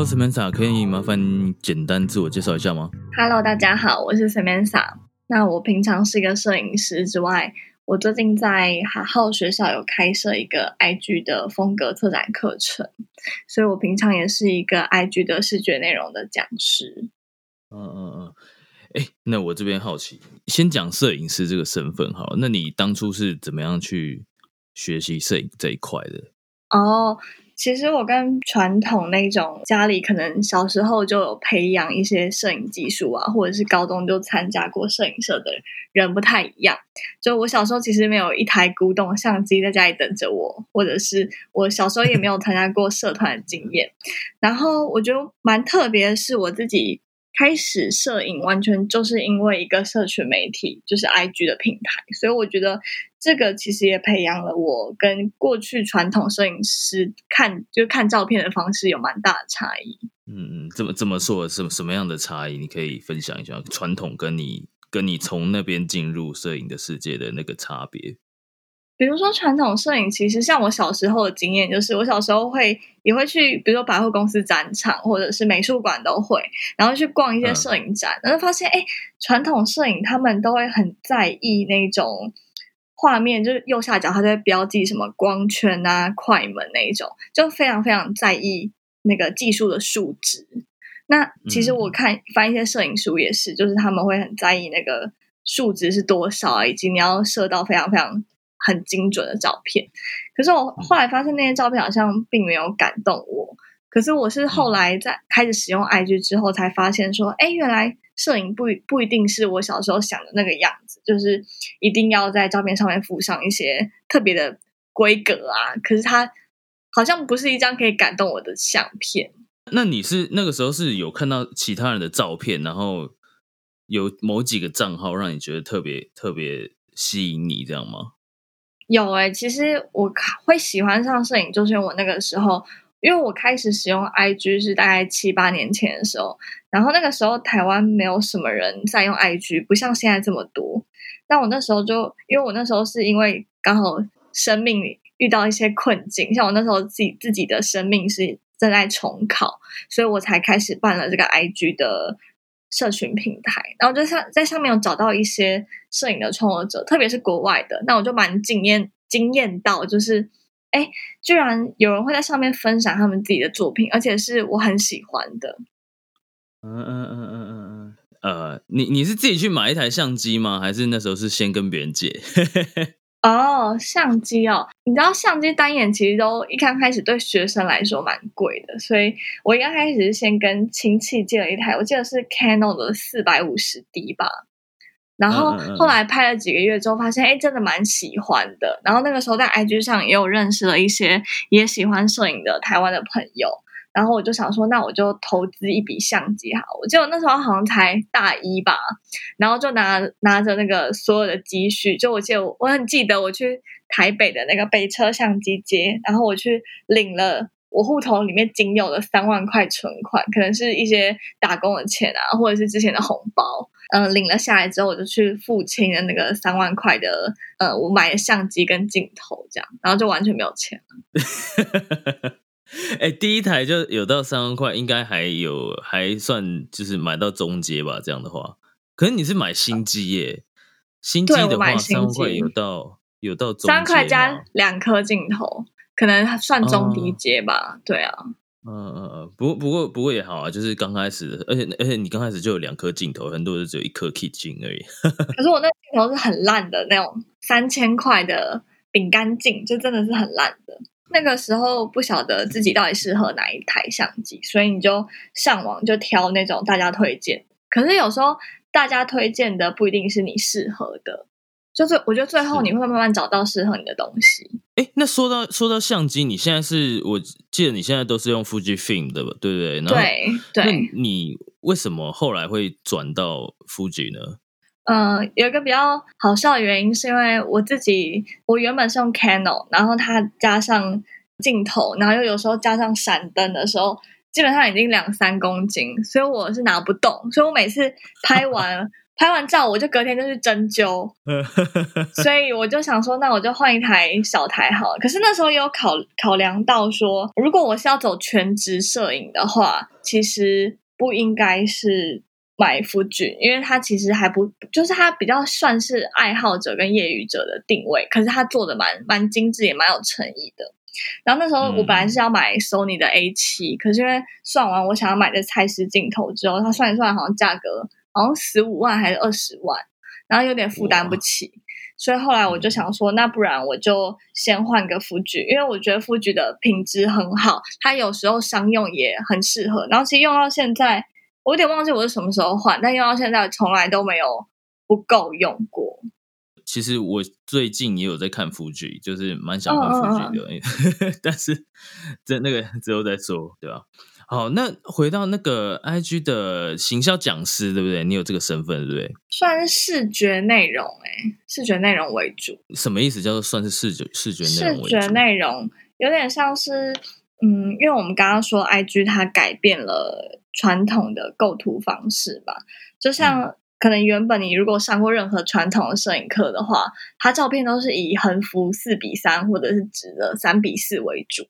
Hello Samantha，可以麻烦你简单自我介绍一下吗？Hello，大家好，我是 Samantha。那我平常是一个摄影师之外，我最近在海浩学校有开设一个 IG 的风格策展课程，所以我平常也是一个 IG 的视觉内容的讲师。嗯嗯嗯，哎，那我这边好奇，先讲摄影师这个身份好了，那你当初是怎么样去学习摄影这一块的？哦，其实我跟传统那种家里可能小时候就有培养一些摄影技术啊，或者是高中就参加过摄影社的人不太一样。就我小时候其实没有一台古董相机在家里等着我，或者是我小时候也没有参加过社团的经验。然后我觉得蛮特别的是，我自己开始摄影完全就是因为一个社群媒体，就是 IG 的平台，所以我觉得这个其实也培养了我跟过去传统摄影师看就看照片的方式有蛮大的差异。嗯嗯，怎么怎么说？什么什么样的差异？你可以分享一下传统跟你跟你从那边进入摄影的世界的那个差别。比如说传统摄影，其实像我小时候的经验，就是我小时候会也会去，比如说百货公司展场或者是美术馆都会，然后去逛一些摄影展，然后发现哎，传统摄影他们都会很在意那种画面，就是右下角它在标记什么光圈啊、快门那一种，就非常非常在意那个技术的数值。那其实我看翻一些摄影书也是，就是他们会很在意那个数值是多少，以及你要摄到非常非常。很精准的照片，可是我后来发现那些照片好像并没有感动我。可是我是后来在开始使用 IG 之后，才发现说，哎，原来摄影不不一定是我小时候想的那个样子，就是一定要在照片上面附上一些特别的规格啊。可是它好像不是一张可以感动我的相片。那你是那个时候是有看到其他人的照片，然后有某几个账号让你觉得特别特别吸引你，这样吗？有哎、欸，其实我会喜欢上摄影，就是因为我那个时候，因为我开始使用 IG 是大概七八年前的时候，然后那个时候台湾没有什么人在用 IG，不像现在这么多。那我那时候就，因为我那时候是因为刚好生命遇到一些困境，像我那时候自己自己的生命是正在重考，所以我才开始办了这个 IG 的。社群平台，然后就上在上面有找到一些摄影的创作者，特别是国外的，那我就蛮惊艳惊艳到，就是哎，居然有人会在上面分享他们自己的作品，而且是我很喜欢的。嗯嗯嗯嗯嗯嗯，呃，你你是自己去买一台相机吗？还是那时候是先跟别人借？哦，相机哦，你知道相机单眼其实都一刚开始对学生来说蛮贵的，所以我一刚开始是先跟亲戚借了一台，我记得是 Canon 的四百五十 D 吧。然后后来拍了几个月之后，发现哎，真的蛮喜欢的。然后那个时候在 IG 上也有认识了一些也喜欢摄影的台湾的朋友。然后我就想说，那我就投资一笔相机哈。我记得我那时候好像才大一吧，然后就拿拿着那个所有的积蓄，就我记得我我很记得我去台北的那个北车相机街，然后我去领了我户头里面仅有的三万块存款，可能是一些打工的钱啊，或者是之前的红包。嗯、呃，领了下来之后，我就去付清了那个三万块的呃，我买的相机跟镜头这样，然后就完全没有钱了。哎，第一台就有到三万块，应该还有还算就是买到中阶吧。这样的话，可是你是买新机耶，新机的话三万块有到有到中三块加两颗镜头，可能算中低阶吧。哦、对啊，嗯嗯嗯，不过不过不过也好啊，就是刚开始，而且而且你刚开始就有两颗镜头，很多人只有一颗 kit 镜而已。可是我那镜头是很烂的那种三千块的饼干镜，就真的是很烂的。那个时候不晓得自己到底适合哪一台相机，所以你就上网就挑那种大家推荐，可是有时候大家推荐的不一定是你适合的，就是我觉得最后你会慢慢找到适合你的东西。哎，那说到说到相机，你现在是我记得你现在都是用 Fujifilm 的吧？对不对？然后对那对，你为什么后来会转到 Fuji 呢？嗯、有一个比较好笑的原因，是因为我自己我原本是用 Canon，然后它加上镜头，然后又有时候加上闪灯的时候，基本上已经两三公斤，所以我是拿不动，所以我每次拍完 拍完照，我就隔天就去针灸，所以我就想说，那我就换一台小台好了。可是那时候也有考考量到说，如果我是要走全职摄影的话，其实不应该是买夫君，因为它其实还不就是它比较算是爱好者跟业余者的定位，可是它做的蛮蛮精致，也蛮有诚意的。然后那时候我本来是要买 Sony 的 A 七、可是因为算完我想要买的蔡司镜头之后，它算一算好像价格好像十五万还是二十万，然后有点负担不起，所以后来我就想说，那不然我就先换个富具，因为我觉得富具的品质很好，它有时候商用也很适合。然后其实用到现在，我有点忘记我是什么时候换，但用到现在从来都没有不够用过。其实我最近也有在看 Fuji，就是蛮想换 Fuji 的，但是这那个之后再说，对吧？好，那回到那个 IG 的行销讲师，对不对？你有这个身份，对不对？算是视觉内容、欸，视觉内容为主。什么意思？叫做算是视觉视觉内视容为觉？内容有点像是，嗯，因为我们刚刚说 IG 它改变了传统的构图方式吧，就像可能原本你如果上过任何传统的摄影课的话，它照片都是以横幅四比三或者是直的三比四为主。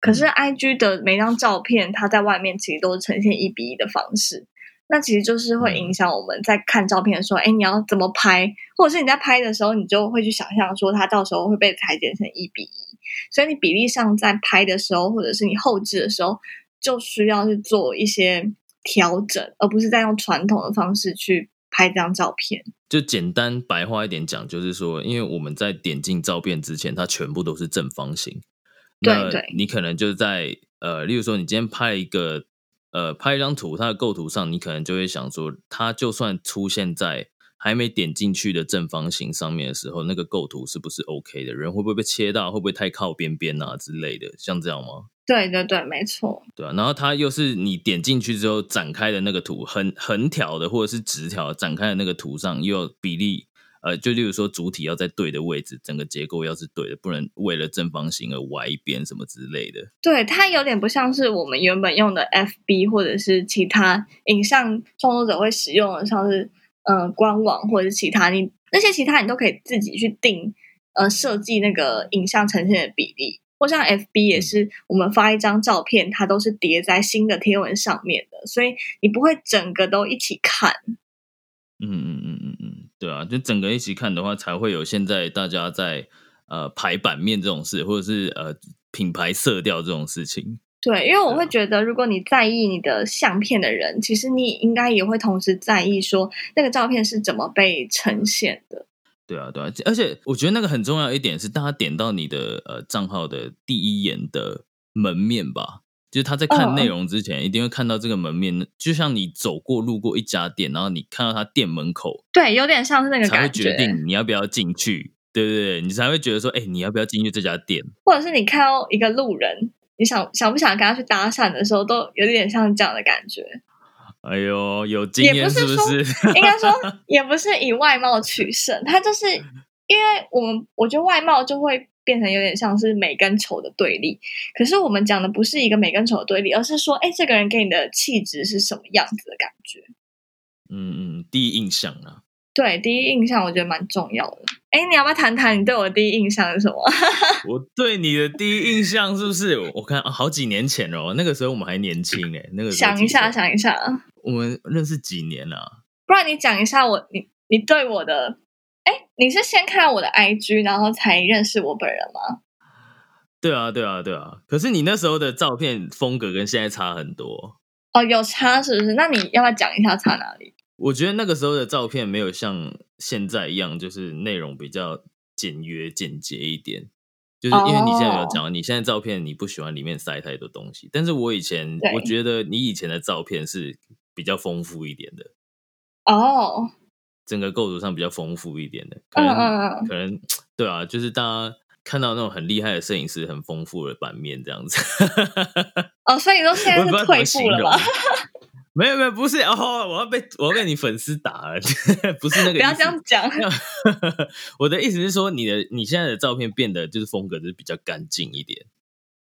可是 IG 的每张照片，它在外面其实都是呈现一比一的方式，那其实就是会影响我们在看照片的时候，哎，你要怎么拍，或者是你在拍的时候，你就会去想象说它到时候会被裁剪成一比一，所以你比例上在拍的时候，或者是你后置的时候，就需要去做一些调整，而不是在用传统的方式去拍这张照片。就简单白话一点讲，就是说，因为我们在点进照片之前，它全部都是正方形。那对对你可能就在呃，例如说，你今天拍一个呃，拍一张图，它的构图上，你可能就会想说，它就算出现在还没点进去的正方形上面的时候，那个构图是不是 OK 的？人会不会被切到？会不会太靠边边啊之类的？像这样吗？对对对，没错，对啊，然后它又是你点进去之后展开的那个图，横横条的或者是直条展开的那个图上，又有比例，呃，就例如说主体要在对的位置，整个结构要是对的，不能为了正方形而歪一边什么之类的。对，它有点不像是我们原本用的 FB 或者是其他影像创作者会使用的，像是呃官网或者是其他，你那些其他你都可以自己去定呃设计那个影像呈现的比例。或像 FB 也是，我们发一张照片，它都是叠在新的贴文上面的，所以你不会整个都一起看。嗯嗯嗯嗯嗯，对啊，就整个一起看的话，才会有现在大家在呃排版面这种事，或者是呃品牌色调这种事情。对，因为我会觉得，如果你在意你的相片的人，其实你应该也会同时在意说那个照片是怎么被呈现的。对啊，对啊，而且我觉得那个很重要一点是，大家点到你的呃账号的第一眼的门面吧，就是他在看嗯内容之前，一定会看到这个门面，就像你走过路过一家店，然后你看到他店门口，对，有点像是那个才会，决定你要不要进去，对不对？你才会觉得说，哎，你要不要进去这家店？或者是你看到一个路人，你想想不想跟他去搭讪的时候，都有点像这样的感觉。哎呦，有经验是不是？应该说，也不是以外貌取胜，他就是因为我们我觉得外貌就会变成有点像是美跟丑的对立。可是我们讲的不是一个美跟丑的对立，而是说，哎，这个人给你的气质是什么样子的感觉。嗯嗯，第一印象啊，对，第一印象我觉得蛮重要的。哎，你要不要谈谈你对我的第一印象是什么？我对你的第一印象是不是？我看、啊好几年前哦，那个时候我们还年轻哎，那个时候想一下，想一下，我们认识几年了、啊？不然你讲一下我你你对我的，哎，你是先看我的 IG，然后才认识我本人吗？对啊，对啊，对啊。可是你那时候的照片风格跟现在差很多。哦，有差是不是？那你要不要讲一下差哪里？我觉得那个时候的照片没有像现在一样，就是内容比较简约、简洁一点。就是因为你现在有哦讲，你现在照片你不喜欢里面塞太多东西，但是我以前我觉得你以前的照片是比较丰富一点的。哦，整个构图上比较丰富一点的，可嗯能、嗯嗯，可能对啊，就是大家看到那种很厉害的摄影师，很丰富的版面这样子。哦，所以你说现在是退步了吗？没有没有，不是哦，我要被我要被你粉丝打了，不是那个。不要这样讲。我的意思是说，你的你现在的照片变得就是风格就是比较干净一点，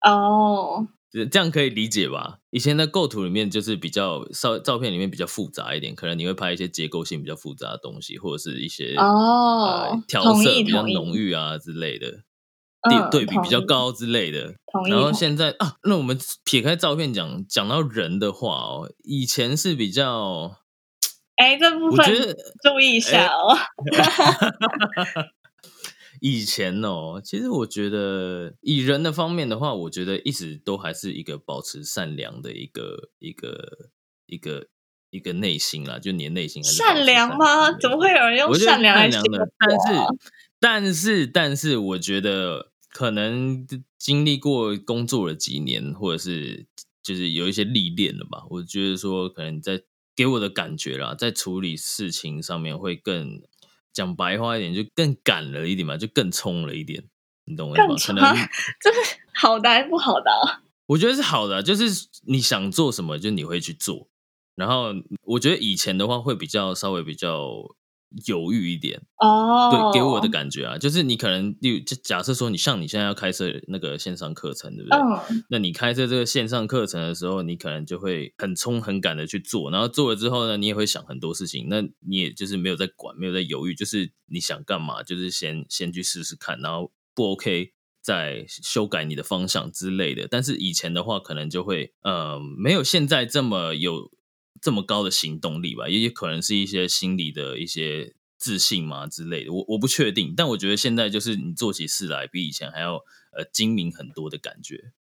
哦，这这样可以理解吧？以前的构图里面就是比较照照片里面比较复杂一点，可能你会拍一些结构性比较复杂的东西，或者是一些哦呃调同色比较浓郁啊之类的，嗯对对比比较高之类的。然后现在啊，那我们撇开照片讲，讲到人的话哦，以前是比较，哎，这部分我觉得注意一下哦。以前哦，其实我觉得以人的方面的话，我觉得一直都还是一个保持善良的一个一个一个一个内心啦，就你的内心善良吗？怎么会有人用善良来形容？但是但是但是，我觉得可能经历过工作了几年，或者是就是有一些历练了吧。我觉得说，可能在给我的感觉啦，在处理事情上面会更讲白话一点，就更赶了一点嘛，就更冲了一点。你懂我意思吗？可能 就是好的还是不好的啊？我觉得是好的啊，就是你想做什么，就你会去做。然后我觉得以前的话会比较稍微比较犹豫一点，哦，对，给我的感觉啊，就是你可能，例如就假设说，你像你现在要开设那个线上课程，对不对？嗯，那你开设这个线上课程的时候，你可能就会很冲很赶的去做，然后做了之后呢，你也会想很多事情，那你也就是没有在管，没有在犹豫，就是你想干嘛，就是先先去试试看，然后不 OK 再修改你的方向之类的。但是以前的话，可能就会呃没有现在这么有这么高的行动力吧，也也可能是一些心理的一些自信嘛之类的，我我不确定，但我觉得现在就是你做起事来比以前还要呃精明很多的感觉。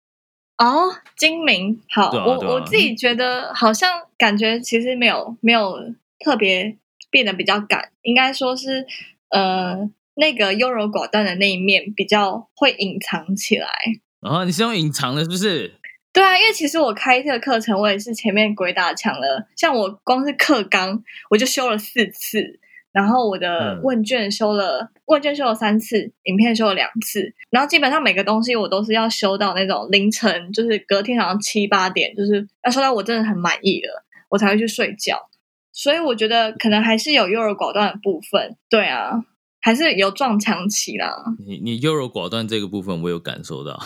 哦，精明。好，我我自己觉得好像感觉其实没有没有特别变得比较赶，应该说是呃那个优柔寡断的那一面比较会隐藏起来。然后你是用隐藏的，是不是？对啊，因为其实我开这个课程，我也是前面鬼打墙了。像我光是课纲，我就修了四次，然后我的嗯问卷修了，问卷修了三次，影片修了两次，然后基本上每个东西我都是要修到那种凌晨，就是隔天早上七八点，就是要修到我真的很满意了，我才会去睡觉。所以我觉得可能还是有优柔寡断的部分，对啊，还是有撞墙期啦。你你优柔寡断这个部分，我有感受到。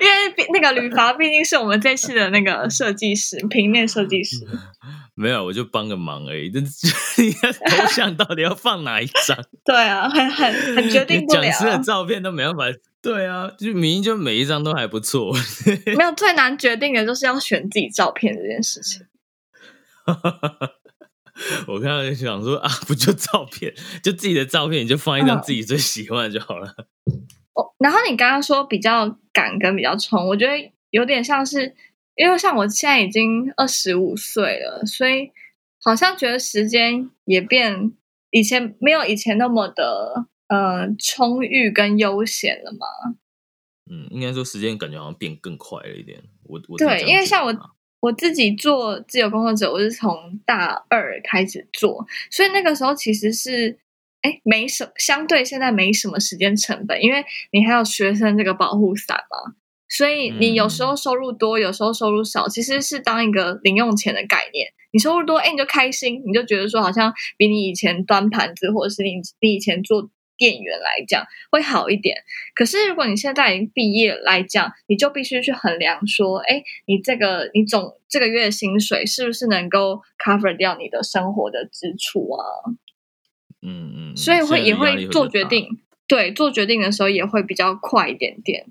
因为毕那个吕伐毕竟是我们这次的那个设计师，平面设计师。没有，我就帮个忙而已。这头像到底要放哪一张？对啊，很很很决定不了讲。师的照片都没办法。对啊，就明明就每一张都还不错。没有最难决定的就是要选自己照片这件事情。我看到就想说啊，不就照片，就自己的照片，你就放一张嗯自己最喜欢的就好了。哦，然后你刚刚说比较赶跟比较冲，我觉得有点像是，因为像我现在已经二十五岁了，所以好像觉得时间也变，以前没有以前那么的呃充裕跟悠闲了嘛。嗯，应该说时间感觉好像变更快了一点。我我是对因为像我我自己做自由工作者，我是从大二开始做，所以那个时候其实是哎没什么，相对现在没什么时间成本，因为你还有学生这个保护伞嘛，所以你有时候收入多，有时候收入少，其实是当一个零用钱的概念。你收入多，哎，你就开心，你就觉得说好像比你以前端盘子或者是你你以前做店员来讲会好一点。可是如果你现在已经毕业来讲，你就必须去衡量说，哎，你这个你总这个月薪水是不是能够 cover 掉你的生活的支出啊？嗯嗯，所以会也会做。决定，对，做决定的时候也会比较快一点点。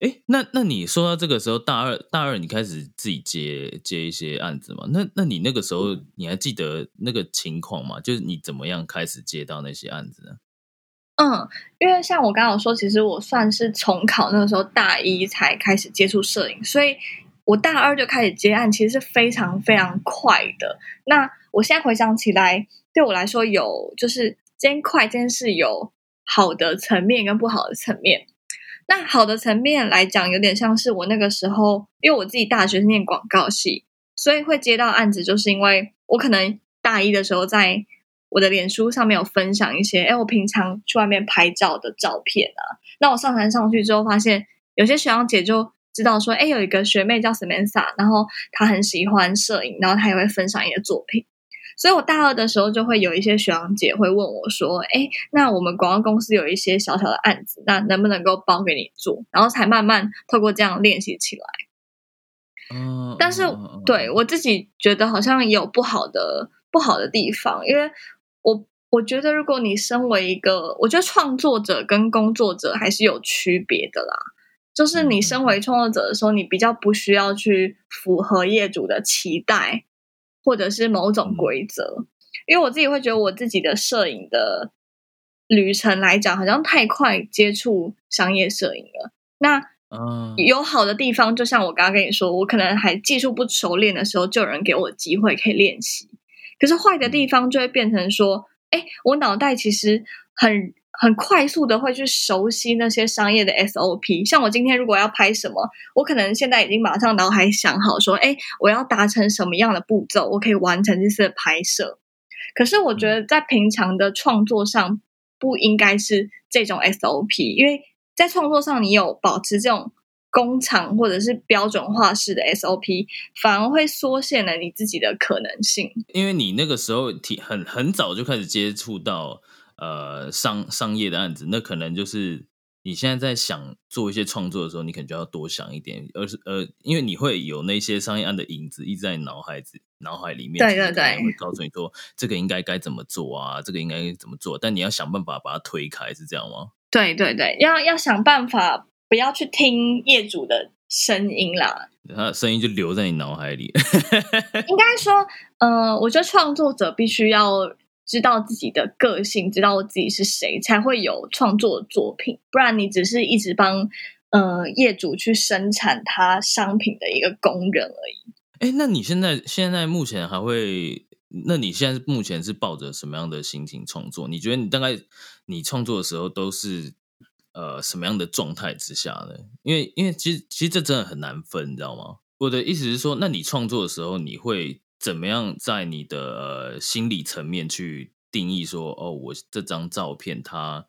哎，那那你说到这个时候，大二大二你开始自己接接一些案子嘛？那那你那个时候你还记得那个情况吗？就是你怎么样开始接到那些案子呢？嗯，因为像我刚刚有说，其实我算是重考那个时候大一才开始接触摄影，所以我大二就开始接案，其实是非常非常快的。那我现在回想起来，对我来说有就是这件快这件事有好的层面跟不好的层面。那好的层面来讲，有点像是我那个时候，因为我自己大学是念广告系，所以会接到案子，就是因为我可能大一的时候在我的脸书上面有分享一些，哎，我平常去外面拍照的照片啊。那我上传上去之后，发现有些学长姐就知道说，哎，有一个学妹叫 Samantha，然后她很喜欢摄影，然后她也会分享一些作品。所以我大二的时候就会有一些学长姐会问我说：“哎，那我们广告公司有一些小小的案子，那能不能够包给你做？”然后才慢慢透过这样练习起来。嗯，但是对我自己觉得好像有不好的不好的地方，因为我我觉得如果你身为一个，我觉得创作者跟工作者还是有区别的啦。就是你身为创作者的时候，你比较不需要去符合业主的期待。或者是某种规则，因为我自己会觉得我自己的摄影的旅程来讲，好像太快接触商业摄影了。那有好的地方，就像我刚刚跟你说，我可能还技术不熟练的时候，就有人给我机会可以练习。可是坏的地方就会变成说，哎，我脑袋其实很。很快速的会去熟悉那些商业的 SOP，像我今天如果要拍什么，我可能现在已经马上脑海想好说，哎，我要达成什么样的步骤，我可以完成这次的拍摄。可是我觉得在平常的创作上不应该是这种 SOP，因为在创作上你有保持这种工厂或者是标准化式的 SOP，反而会缩限了你自己的可能性。因为你那个时候挺很很早就开始接触到。呃，商商业的案子，那可能就是你现在在想做一些创作的时候，你可能就要多想一点，而是呃，因为你会有那些商业案的影子一直在脑海子脑海里面，对对对，会告诉你说这个应该该怎么做啊，这个应该怎么做，但你要想办法把它推开，是这样吗？对对对，要要想办法不要去听业主的声音啦，他的声音就留在你脑海里。应该说，呃，我觉得创作者必须要。知道自己的个性，知道自己是谁，才会有创作作品。不然你只是一直帮呃业主去生产他商品的一个工人而已。哎，那你现在现在目前还会？那你现在目前是抱着什么样的心情创作？你觉得你大概你创作的时候都是呃什么样的状态之下呢？因为因为其实其实这真的很难分，你知道吗？我的意思是说，那你创作的时候你会？怎么样在你的心理层面去定义说，哦，我这张照片它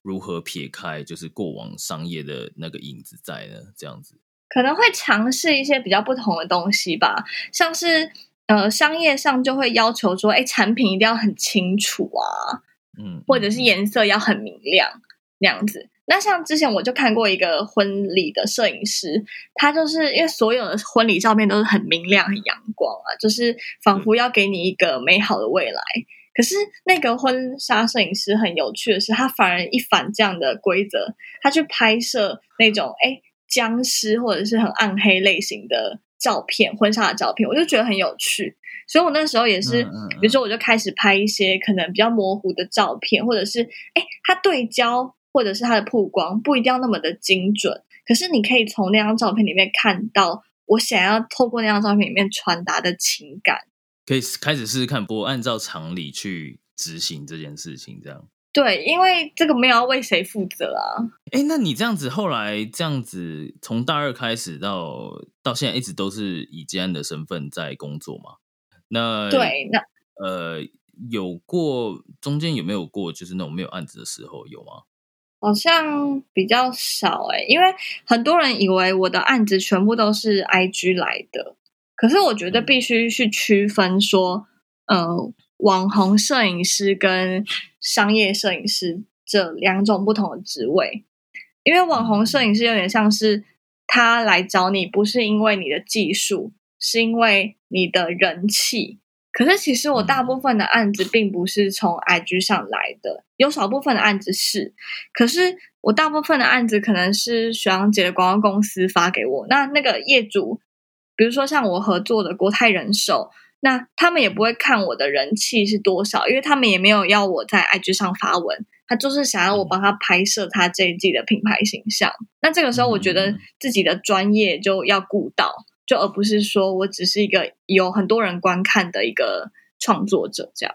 如何撇开就是过往商业的那个影子在呢？这样子可能会尝试一些比较不同的东西吧，像是呃商业上就会要求说，哎，产品一定要很清楚啊，嗯，或者是颜色要很明亮那样子。那像之前我就看过一个婚礼的摄影师，他就是因为所有的婚礼照片都是很明亮、很阳光啊，就是仿佛要给你一个美好的未来。可是那个婚纱摄影师很有趣的是，他反而一反这样的规则，他去拍摄那种哎僵尸或者是很暗黑类型的照片，婚纱的照片，我就觉得很有趣。所以我那时候也是，比如说我就开始拍一些可能比较模糊的照片，或者是哎他对焦。或者是它的曝光不一定要那么的精准，可是你可以从那张照片里面看到我想要透过那张照片里面传达的情感。可以开始试试看，不按照常理去执行这件事情，这样。对，因为这个没有要为谁负责啊。哎，那你这样子后来这样子从大二开始到到现在一直都是以吉安的身份在工作吗？那对，那呃，有过中间有没有过就是那种没有案子的时候有吗？好像比较少哎，因为很多人以为我的案子全部都是 IG 来的，可是我觉得必须去区分说，呃，网红摄影师跟商业摄影师这两种不同的职位，因为网红摄影师有点像是他来找你，不是因为你的技术，是因为你的人气。可是其实我大部分的案子并不是从 IG 上来的，有少部分的案子是，可是我大部分的案子可能是徐阳姐的广告公司发给我。那那个业主，比如说像我合作的国泰人寿，那他们也不会看我的人气是多少，因为他们也没有要我在 IG 上发文，他就是想要我帮他拍摄他这一季的品牌形象。那这个时候，我觉得自己的专业就要顾到。就而不是说我只是一个有很多人观看的一个创作者这样。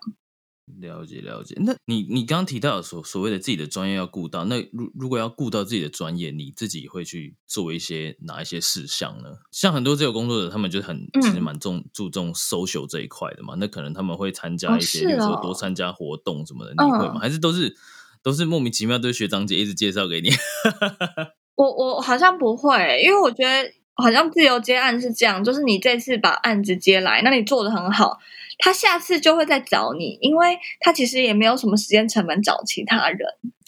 了解了解。那你你刚刚提到所所谓的自己的专业要顾到，那如如果要顾到自己的专业，你自己会去做一些哪一些事项呢？像很多自由工作者，他们就很其实蛮重注重 social 这一块的嘛。那可能他们会参加一些，比如说多参加活动什么的，你会吗？还是都是都是莫名其妙，都是学长姐一直介绍给你？我我好像不会，因为我觉得好像自由接案是这样，就是你这次把案子接来，那你做的很好。他下次就会再找你，因为他其实也没有什么时间成本找其他人。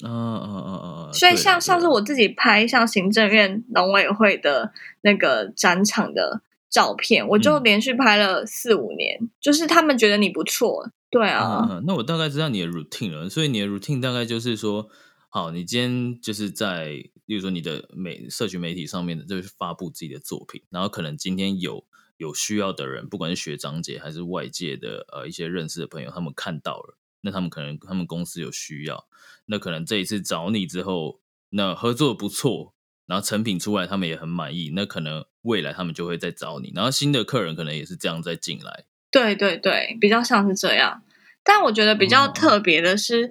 嗯嗯嗯嗯所以像上次我自己拍像行政院农委会的那个展场的照片，我就连续拍了四五年，就是他们觉得你不错。对啊。那我大概知道你的 routine 了，所以你的 routine 大概就是说，好，你今天就是在，例如说你的媒社群媒体上面的，就是发布自己的作品，然后可能今天有。有需要的人，不管是学长姐还是外界的呃一些认识的朋友，他们看到了，那他们可能他们公司有需要，那可能这一次找你之后，那合作不错，然后成品出来，他们也很满意，那可能未来他们就会再找你，然后新的客人可能也是这样再进来。对对对，比较像是这样。但我觉得比较特别的是，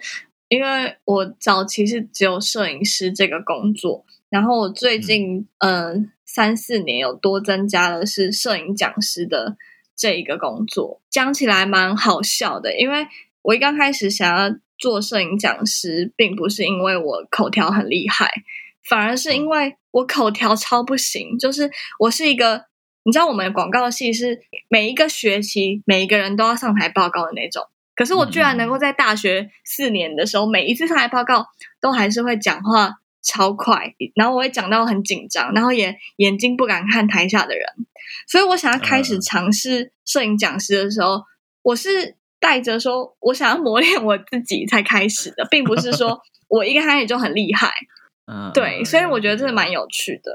因为我早期是只有摄影师这个工作，然后我最近嗯。三四年有多增加的是摄影讲师的这一个工作，讲起来蛮好笑的。因为我一刚开始想要做摄影讲师，并不是因为我口条很厉害，反而是因为我口条超不行。就是我是一个，你知道，我们广告系是每一个学期每一个人都要上台报告的那种，可是我居然能够在大学四年的时候，每一次上台报告都还是会讲话。超快，然后我会讲到很紧张，然后也眼睛不敢看台下的人，所以我想要开始尝试摄影讲师的时候，我是带着说我想要磨练我自己才开始的，并不是说 我一开始就很厉害。嗯，对，所以我觉得这是蛮有趣的。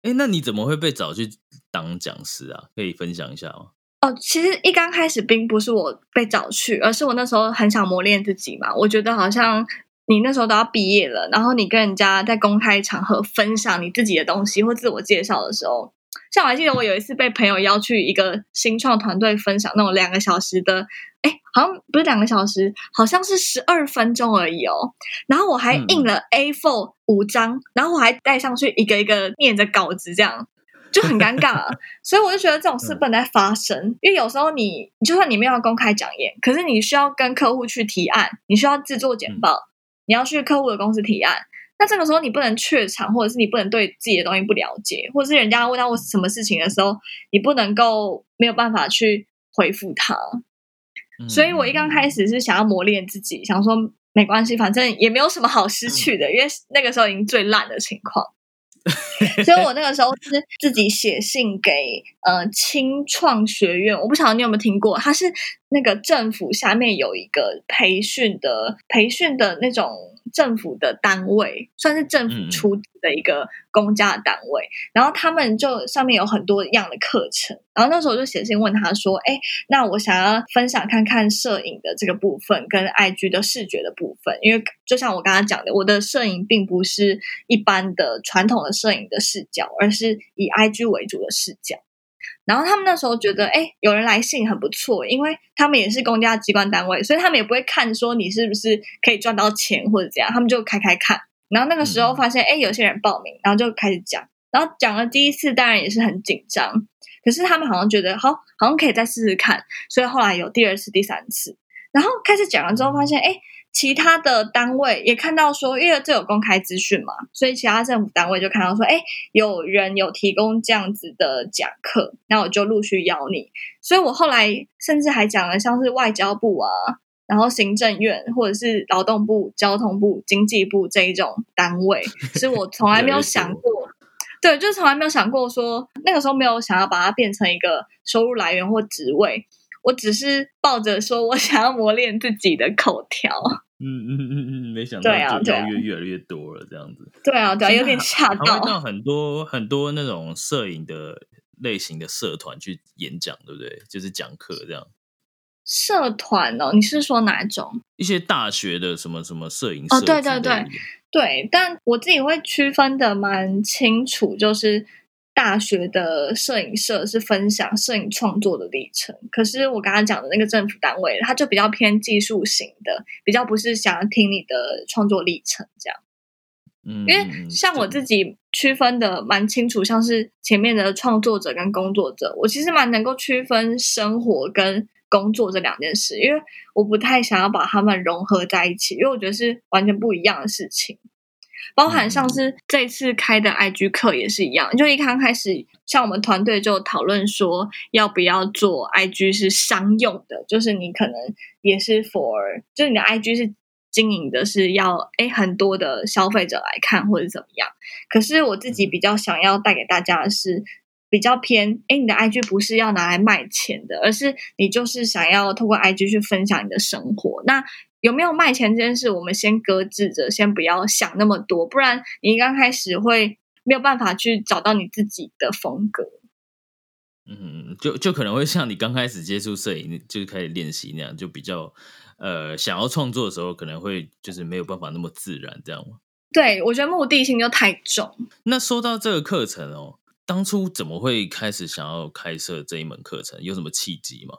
哎，那你怎么会被找去当讲师啊？可以分享一下吗？哦，其实一刚开始并不是我被找去，而是我那时候很想磨练自己嘛，我觉得好像。你那时候都要毕业了，然后你跟人家在公开场合分享你自己的东西或自我介绍的时候，像我还记得我有一次被朋友邀去一个新创团队分享那种两个小时的，哎，好像不是两个小时，好像是十二分钟而已哦。然后我还印了 A4 五张，然后我还带上去一个一个念着稿子，这样就很尴尬。所以我就觉得这种事不能再发生，因为有时候你就算你没有公开讲演，可是你需要跟客户去提案，你需要制作简报。你要去客户的公司提案，那这个时候你不能怯场，或者是你不能对自己的东西不了解，或者是人家问到我什么事情的时候，你不能够没有办法去回复他。所以我一刚开始是想要磨练自己，想说没关系，反正也没有什么好失去的，因为那个时候已经最烂的情况。所以我那个时候是自己写信给呃青创学院，我不晓得你有没有听过，它是那个政府下面有一个培训的培训的那种。政府的单位算是政府出的一个公家的单位，然后他们就上面有很多样的课程，然后那时候我就写信问他说：“哎，那我想要分享看看摄影的这个部分跟 IG 的视觉的部分，因为就像我刚刚讲的，我的摄影并不是一般的传统的摄影的视角，而是以 IG 为主的视角。”然后他们那时候觉得，哎，有人来信很不错，因为他们也是公家机关单位，所以他们也不会看说你是不是可以赚到钱或者怎样，他们就开开看。然后那个时候发现，哎，有些人报名，然后就开始讲。然后讲了第一次，当然也是很紧张，可是他们好像觉得，好，好像可以再试试看，所以后来有第二次、第三次。然后开始讲了之后，发现，哎。其他的单位也看到说，因为这有公开资讯嘛，所以其他政府单位就看到说，哎，有人有提供这样子的讲课，那我就陆续邀你。所以我后来甚至还讲了像是外交部啊，然后行政院或者是劳动部、交通部、经济部这一种单位，是我 从来没有想过，对，就是从来没有想过说，那个时候没有想要把它变成一个收入来源或职位。我只是抱着说我想要磨练自己的口条，嗯嗯嗯嗯，没想到就邀约越来越多了，这样子。对啊，对，有点吓到。到很多很多那种摄影的类型的社团去演讲，对不对？就是讲课这样。社团哦，你是说哪种？一些大学的什么什么摄影哦，对对对对。但我自己会区分的蛮清楚，就是大学的摄影社是分享摄影创作的历程，可是我刚刚讲的那个政府单位，它就比较偏技术型的，比较不是想要听你的创作历程这样。嗯，因为像我自己区分的蛮清楚，像是前面的创作者跟工作者，我其实蛮能够区分生活跟工作这两件事，因为我不太想要把他们融合在一起，因为我觉得是完全不一样的事情。包含像是这次开的 IG 课也是一样，就一刚开始，像我们团队就讨论说，要不要做 IG 是商用的，就是你可能也是 for，就是你的 IG 是。经营的是要诶很多的消费者来看或者怎么样，可是我自己比较想要带给大家的是比较偏诶你的 IG 不是要拿来卖钱的，而是你就是想要透过 IG 去分享你的生活。那有没有卖钱这件事，我们先搁置着，先不要想那么多，不然你刚开始会没有办法去找到你自己的风格。嗯，就就可能会像你刚开始接触摄影，就是开始练习那样，就比较。呃，想要创作的时候，可能会就是没有办法那么自然，这样吗？对，我觉得目的性就太重。那说到这个课程哦，当初怎么会开始想要开设这一门课程？有什么契机吗？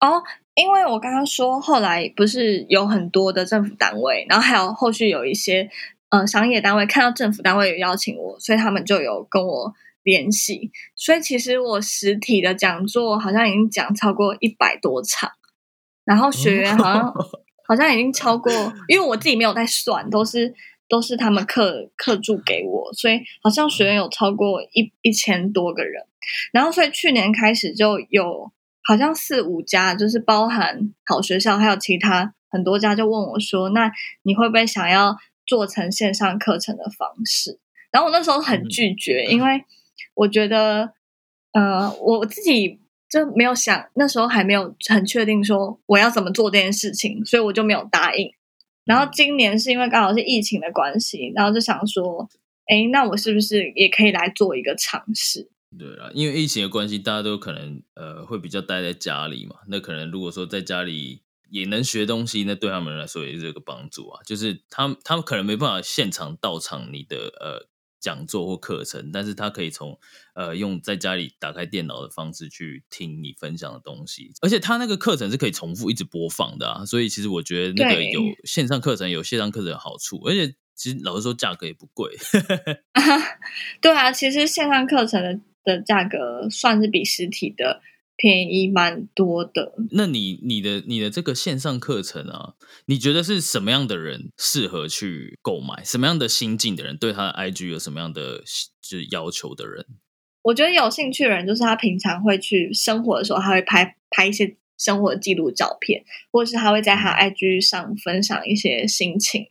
哦，因为我刚刚说，后来不是有很多的政府单位，然后还有后续有一些呃商业单位看到政府单位有邀请我，所以他们就有跟我联系。所以其实我实体的讲座好像已经讲超过一百多场。然后学员好像 好像已经超过，因为我自己没有在算，都是都是他们课课注给我，所以好像学员有超过一一千多个人。然后所以去年开始就有好像四五家，就是包含好学校还有其他很多家，就问我说：“那你会不会想要做成线上课程的方式？”然后我那时候很拒绝，因为我觉得，呃，我自己。就没有想那时候还没有很确定说我要怎么做这件事情，所以我就没有答应。然后今年是因为刚好是疫情的关系，然后就想说，哎，那我是不是也可以来做一个尝试？对啊，因为疫情的关系，大家都可能呃会比较待在家里嘛。那可能如果说在家里也能学东西，那对他们来说也是这个帮助啊。就是他们他们可能没办法现场到场你的呃。讲座或课程，但是他可以从呃用在家里打开电脑的方式去听你分享的东西，而且他那个课程是可以重复一直播放的啊，所以其实我觉得那个有线上课程有线上课程的好处，而且其实老实说价格也不贵。对啊，其实线上课程的的价格算是比实体的。便宜蛮多的。那你你的你的这个线上课程啊，你觉得是什么样的人适合去购买？什么样的心境的人对他的 IG 有什么样的就是要求的人？我觉得有兴趣的人，就是他平常会去生活的时候，他会拍拍一些生活记录照片，或者是他会在他 IG 上分享一些心情。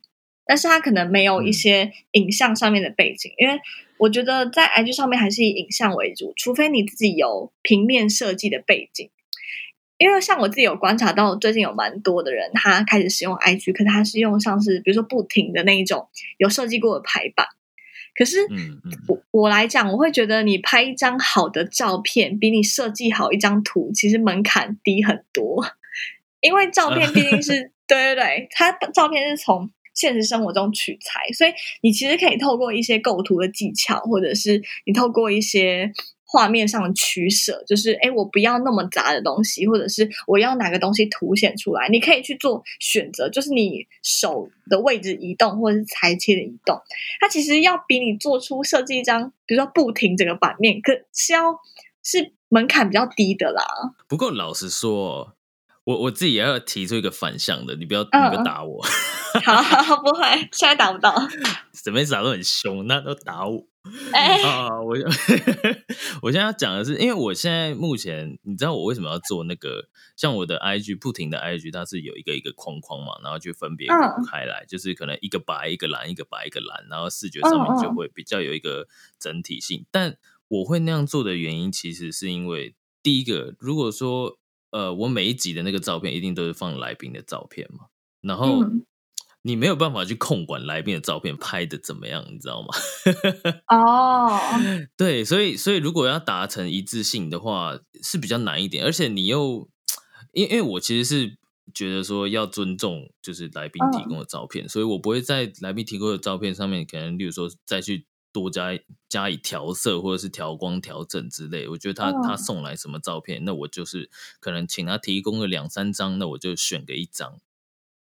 但是他可能没有一些影像上面的背景，因为我觉得在 IG 上面还是以影像为主，除非你自己有平面设计的背景。因为像我自己有观察到，最近有蛮多的人他开始使用 IG，可是他是用像是比如说不停的那一种有设计过的排版。可是我我来讲，我会觉得你拍一张好的照片，比你设计好一张图，其实门槛低很多。因为照片毕竟是 对对对，它照片是从。现实生活中取材，所以你其实可以透过一些构图的技巧，或者是你透过一些画面上的取舍，就是哎，我不要那么杂的东西，或者是我要哪个东西凸显出来，你可以去做选择，就是你手的位置移动或者是裁切的移动，它其实要比你做出设计一张，比如说不停整个版面，可是要是门槛比较低的啦。不过老实说。我我自己也要提出一个反向的，你不要你不要打我，好，不会，现在打不到，怎么打都很凶，那都打我。哎啊，我我现在要讲的是，因为我现在目前，你知道我为什么要做那个，像我的 IG 不停的 IG，它是有一个一个框框嘛，然后去分别开来，就是可能一个白一个蓝，一个白一个蓝，然后视觉上面就会比较有一个整体性。但我会那样做的原因，其实是因为第一个，如果说。呃，我每一集的那个照片一定都是放来宾的照片嘛，然后你没有办法去控管来宾的照片拍的怎么样，你知道吗？哦，对，所以所以如果要达成一致性的话是比较难一点，而且你又因因为我其实是觉得说要尊重就是来宾提供的照片，所以我不会在来宾提供的照片上面可能，例如说再去。多加加以调色或者是调光调整之类。我觉得他他送来什么照片，那我就是可能请他提供个两三张，那我就选个一张。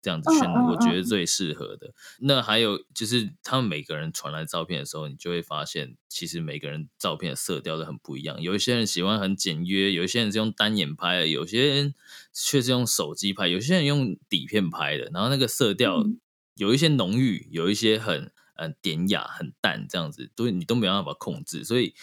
这样子选，我觉得最适合的。那还有就是，他们每个人传来照片的时候，你就会发现，其实每个人照片的色调都很不一样。有一些人喜欢很简约，有一些人是用单眼拍的，有些人却是用手机拍，有些人用底片拍的。然后那个色调有一些浓郁，有一些很嗯典雅、很淡，这样子都你都没办法控制，所以。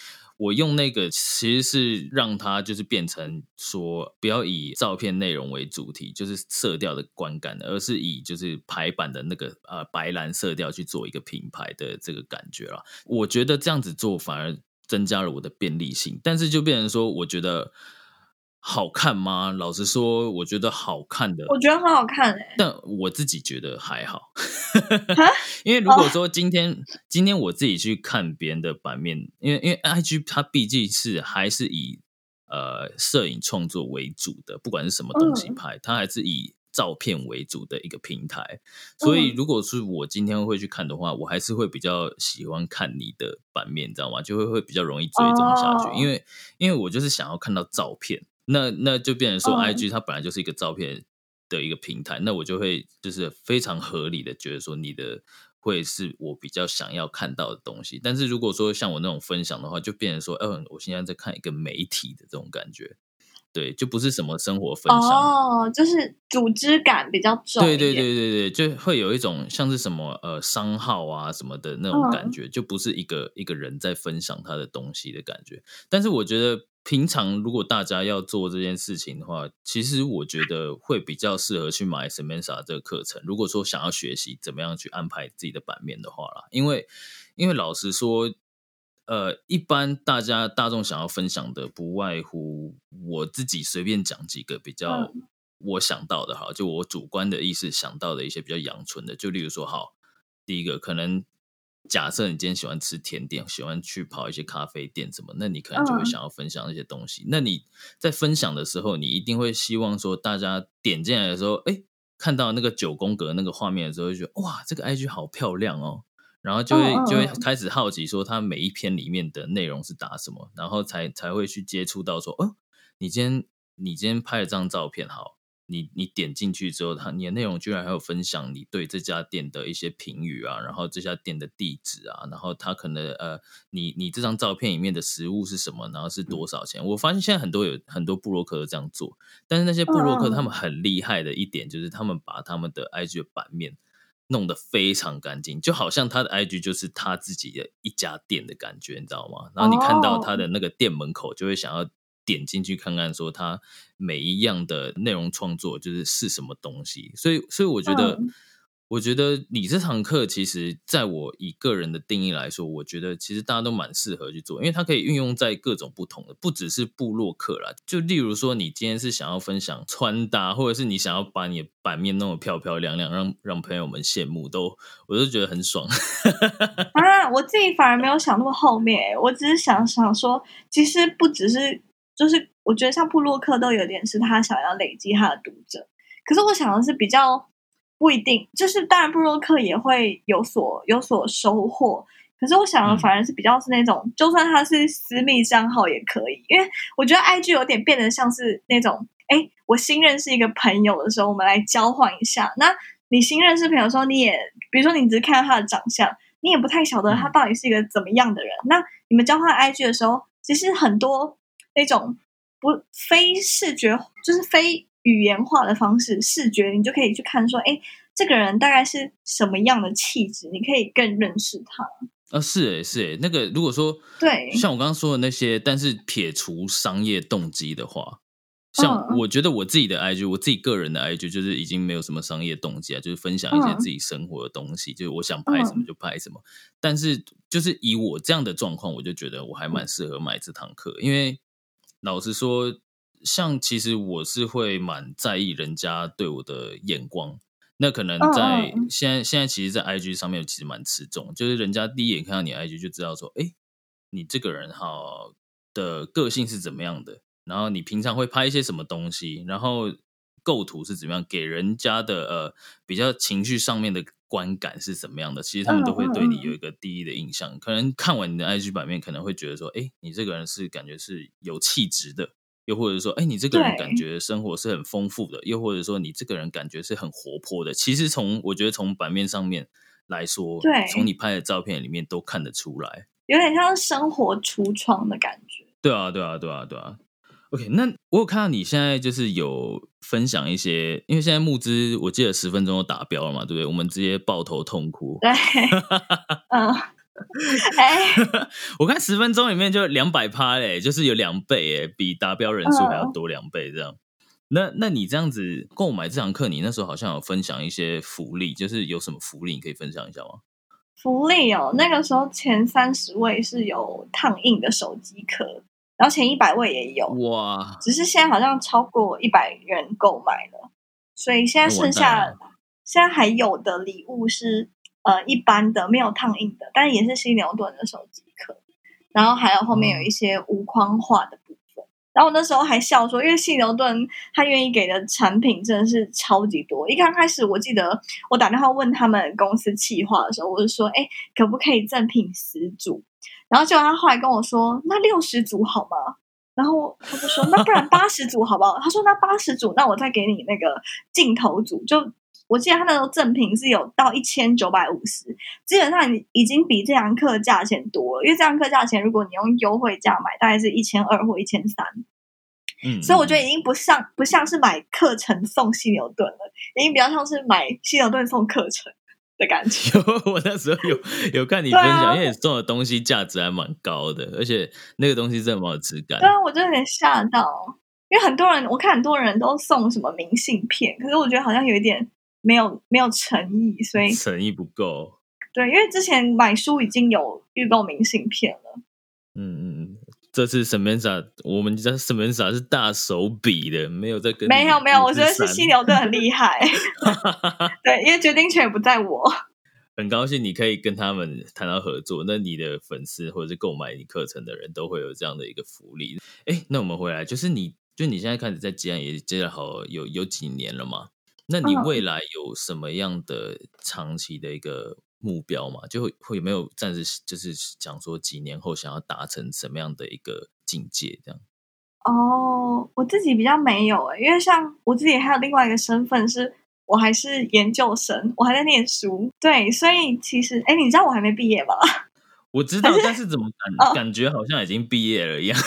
我用那个其实是让它就是变成说不要以照片内容为主题，就是色调的观感，而是以就是排版的那个呃白蓝色调去做一个品牌的这个感觉了。我觉得这样子做反而增加了我的便利性，但是就变成说我觉得。好看吗？老实说，我觉得好看的，我觉得很好看诶。但我自己觉得还好，因为如果说今天今天我自己去看别人的版面，因为因为 I G 它毕竟是还是以呃摄影创作为主的，不管是什么东西拍，它还是以照片为主的一个平台。所以如果是我今天会去看的话，我还是会比较喜欢看你的版面，你知道吗？就会会比较容易追踪下去，因为因为我就是想要看到照片。那那就变成说，I G 它本来就是一个照片的一个平台，那我就会就是非常合理的觉得说，你的会是我比较想要看到的东西。但是如果说像我那种分享的话，就变成说，嗯，我现在在看一个媒体的这种感觉，对，就不是什么生活分享哦，就是组织感比较重，对对对对对，就会有一种像是什么呃商号啊什么的那种感觉，就不是一个一个人在分享他的东西的感觉。但是我觉得。平常如果大家要做这件事情的话，其实我觉得会比较适合去买 Samantha 这个课程。如果说想要学习怎么样去安排自己的版面的话啦，因为因为老实说，呃，一般大家大众想要分享的不外乎我自己随便讲几个比较我想到的哈，就我主观的意思想到的一些比较阳春的，就例如说，好，第一个可能。假设你今天喜欢吃甜点，喜欢去跑一些咖啡店什么，那你可能就会想要分享那些东西。那你在分享的时候，你一定会希望说，大家点进来的时候，哎，看到那个九宫格那个画面的时候，就觉得哇，这个 IG 好漂亮哦，然后就会就会开始好奇说，它每一篇里面的内容是打什么，然后才才会去接触到说，哦，你今天你今天拍了张照片，好。你你点进去之后，它你的内容居然还有分享你对这家店的一些评语啊，然后这家店的地址啊，然后他可能呃，你你这张照片里面的食物是什么，然后是多少钱？我发现现在很多有很多布洛克都这样做，但是那些布洛克他们很厉害的一点就是他们把他们的 IG 的版面弄得非常干净，就好像他的 IG 就是他自己的一家店的感觉，你知道吗？然后你看到他的那个店门口就会想要。点进去看看，说他每一样的内容创作就是是什么东西，所以所以我觉得，我觉得你这堂课其实在我以个人的定义来说，我觉得其实大家都蛮适合去做，因为它可以运用在各种不同的，不只是部落客啦。就例如说，你今天是想要分享穿搭，或者是你想要把你的版面弄得漂漂亮亮，让让朋友们羡慕，都我都觉得很爽。啊，我自己反而没有想那么后面，我只是想想说，其实不只是。就是我觉得像布洛克都有点是他想要累积他的读者，可是我想的是比较不一定，就是当然布洛克也会有所有所收获，可是我想的反而是比较是那种，就算他是私密账号也可以，因为我觉得 IG 有点变得像是那种，哎，我新认识一个朋友的时候，我们来交换一下。那你新认识朋友的时候，你也比如说你只是看到他的长相，你也不太晓得他到底是一个怎么样的人。那你们交换 IG 的时候，其实很多。那种不非视觉，就是非语言化的方式，视觉你就可以去看说，哎，这个人大概是什么样的气质，你可以更认识他。啊，是诶，是诶，那个如果说对，像我刚刚说的那些，但是撇除商业动机的话，像我觉得我自己的 IG，我自己个人的 IG，就是已经没有什么商业动机啊，就是分享一些自己生活的东西，就是我想拍什么就拍什么。但是就是以我这样的状况，我就觉得我还蛮适合买这堂课，因为。老实说，像其实我是会蛮在意人家对我的眼光。那可能在现在现在，其实，在 IG 上面其实蛮吃重，就是人家第一眼看到你 IG 就知道说，哎，你这个人哈的个性是怎么样的，然后你平常会拍一些什么东西，然后构图是怎么样，给人家的呃比较情绪上面的。观感是怎么样的，其实他们都会对你有一个第一的印象。可能看完你的 IG 版面，可能会觉得说，哎，你这个人是感觉是有气质的，又或者说，哎，你这个人感觉生活是很丰富的，又或者说你这个人感觉是很活泼的。其实从我觉得从版面上面来说，对，从你拍的照片里面都看得出来，有点像生活橱窗的感觉。对啊，对啊，对啊，对啊。OK，那我有看到你现在就是有分享一些，因为现在募资我记得十分钟就达标了嘛，对不对？我们直接抱头痛哭。对，嗯，哎，我看十分钟里面就两百趴嘞，就是有两倍哎，比达标人数还要多两倍这样。那那你这样子购买这堂课，你那时候好像有分享一些福利，就是有什么福利你可以分享一下吗？福利哦，那个时候前三十位是有烫印的手机壳。然后前一百位也有哇，只是现在好像超过一百人购买了，所以现在剩下现在还有的礼物是呃一般的没有烫印的，但也是犀牛盾的手机壳，然后还有后面有一些无框画的部分。然后我那时候还笑说，因为犀牛盾他愿意给的产品真的是超级多。一刚开始我记得我打电话问他们公司企划的时候，我就说，哎，可不可以赠品十组？然后结果他后来跟我说：“那六十组好吗？”然后他就说：“那不然八十组好不好？”他说：“那八十组，那我再给你那个镜头组。”就我记得他那时候赠品是有到一千九百五十，基本上已经比这堂课价钱多了。因为这堂课价钱，如果你用优惠价买，大概是一千二或一千三。嗯，所以我觉得已经不像不像是买课程送犀牛顿了，已经比较像是买犀牛顿送课程。的感觉，我那时候有 有看你分享，因为送的东西价值还蛮高的，而且那个东西真的蛮有质感。对啊，我就有点吓到，因为很多人我看很多人都送什么明信片，可是我觉得好像有一点没有没有诚意，所以诚意不够。对，因为之前买书已经有预购明信片了。嗯嗯嗯。这次沈门傻，我们家沈门傻是大手笔的，没有在跟没有没有，我觉得是犀牛队很厉害。对，因为决定权不在我。很高兴你可以跟他们谈到合作，那你的粉丝或者是购买你课程的人都会有这样的一个福利。哎，那我们回来，就是你就你现在开始在接案也接了好有有几年了嘛？那你未来有什么样的长期的一个？目标嘛，就会会有没有暂时就是讲说几年后想要达成什么样的一个境界这样？哦，我自己比较没有诶，因为像我自己还有另外一个身份，是我还是研究生，我还在念书。对，所以其实哎，你知道我还没毕业吧？我知道，但是怎么 感感觉好像已经毕业了一样？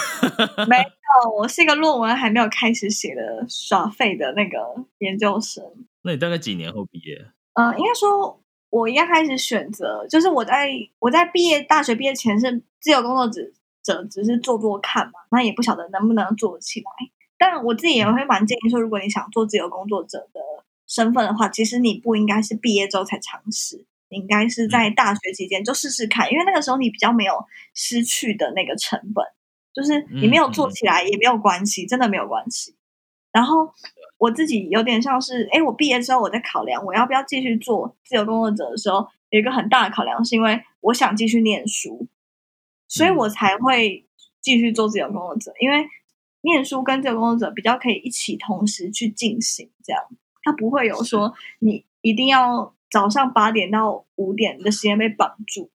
没有，我是一个论文还没有开始写的耍废的那个研究生。那你大概几年后毕业？嗯，应该说。我一开始选择，就是我在我在毕业大学毕业前是自由工作者，者只是做做看嘛，那也不晓得能不能做起来。但我自己也会蛮建议说，如果你想做自由工作者的身份的话，其实你不应该是毕业之后才尝试，你应该是在大学期间就试试看，因为那个时候你比较没有失去的那个成本，就是你没有做起来也没有关系，真的没有关系。然后。我自己有点像是，哎，我毕业之后我在考量我要不要继续做自由工作者的时候，有一个很大的考量，是因为我想继续念书，所以我才会继续做自由工作者。因为念书跟自由工作者比较可以一起同时去进行，这样他不会有说你一定要早上八点到五点的时间被绑住。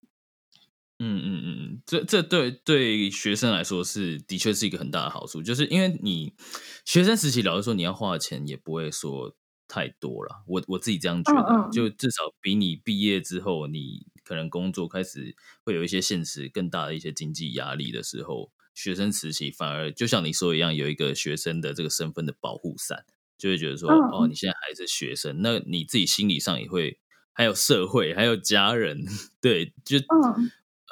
嗯嗯嗯嗯，这这对对学生来说是的确是一个很大的好处，就是因为你学生时期，老实说，你要花的钱也不会说太多了。我我自己这样觉得，就至少比你毕业之后，你可能工作开始会有一些现实更大的一些经济压力的时候，学生时期反而就像你说一样，有一个学生的这个身份的保护伞，就会觉得说，哦，你现在还是学生，那你自己心理上也会还有社会，还有家人，对，就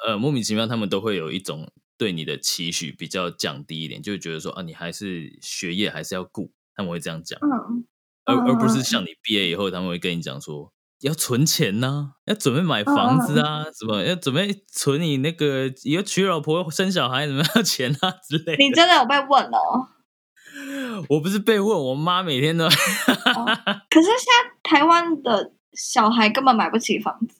呃，莫名其妙，他们都会有一种对你的期许比较降低一点，就觉得说啊，你还是学业还是要顾，他们会这样讲，嗯，而而不是像你毕业以后，他们会跟你讲说要存钱呐，要准备买房子啊，什么要准备存你那个以后娶老婆生小孩怎么要钱啊之类。你真的有被问哦？我不是被问，我妈每天都。可是现在台湾的小孩根本买不起房子。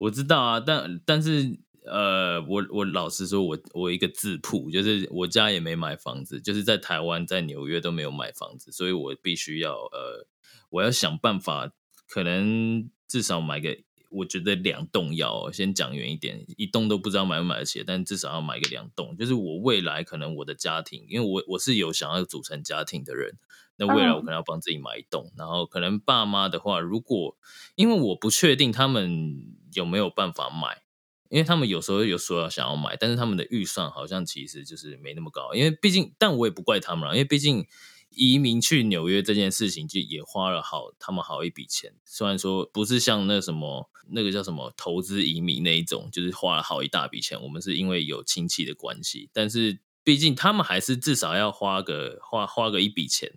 我知道啊，但但是呃，我我老实说，我我一个字铺，就是我家也没买房子，就是在台湾在纽约都没有买房子，所以我必须要呃，我要想办法可能至少买个，我觉得两栋要先讲远一点，一栋都不知道买不买得起，但至少要买个两栋。就是我未来可能我的家庭，因为我我是有想要组成家庭的人，那未来我可能要帮自己买一栋，然后可能爸妈的话，如果因为我不确定他们有没有办法买。因为他们有时候有说要想要买，但是他们的预算好像其实就是没那么高。因为毕竟，但我也不怪他们了，因为毕竟移民去纽约这件事情就也花了好他们好一笔钱。虽然说不是像那什么那个叫什么投资移民那一种，就是花了好一大笔钱。我们是因为有亲戚的关系，但是毕竟他们还是至少要花个花花个一笔钱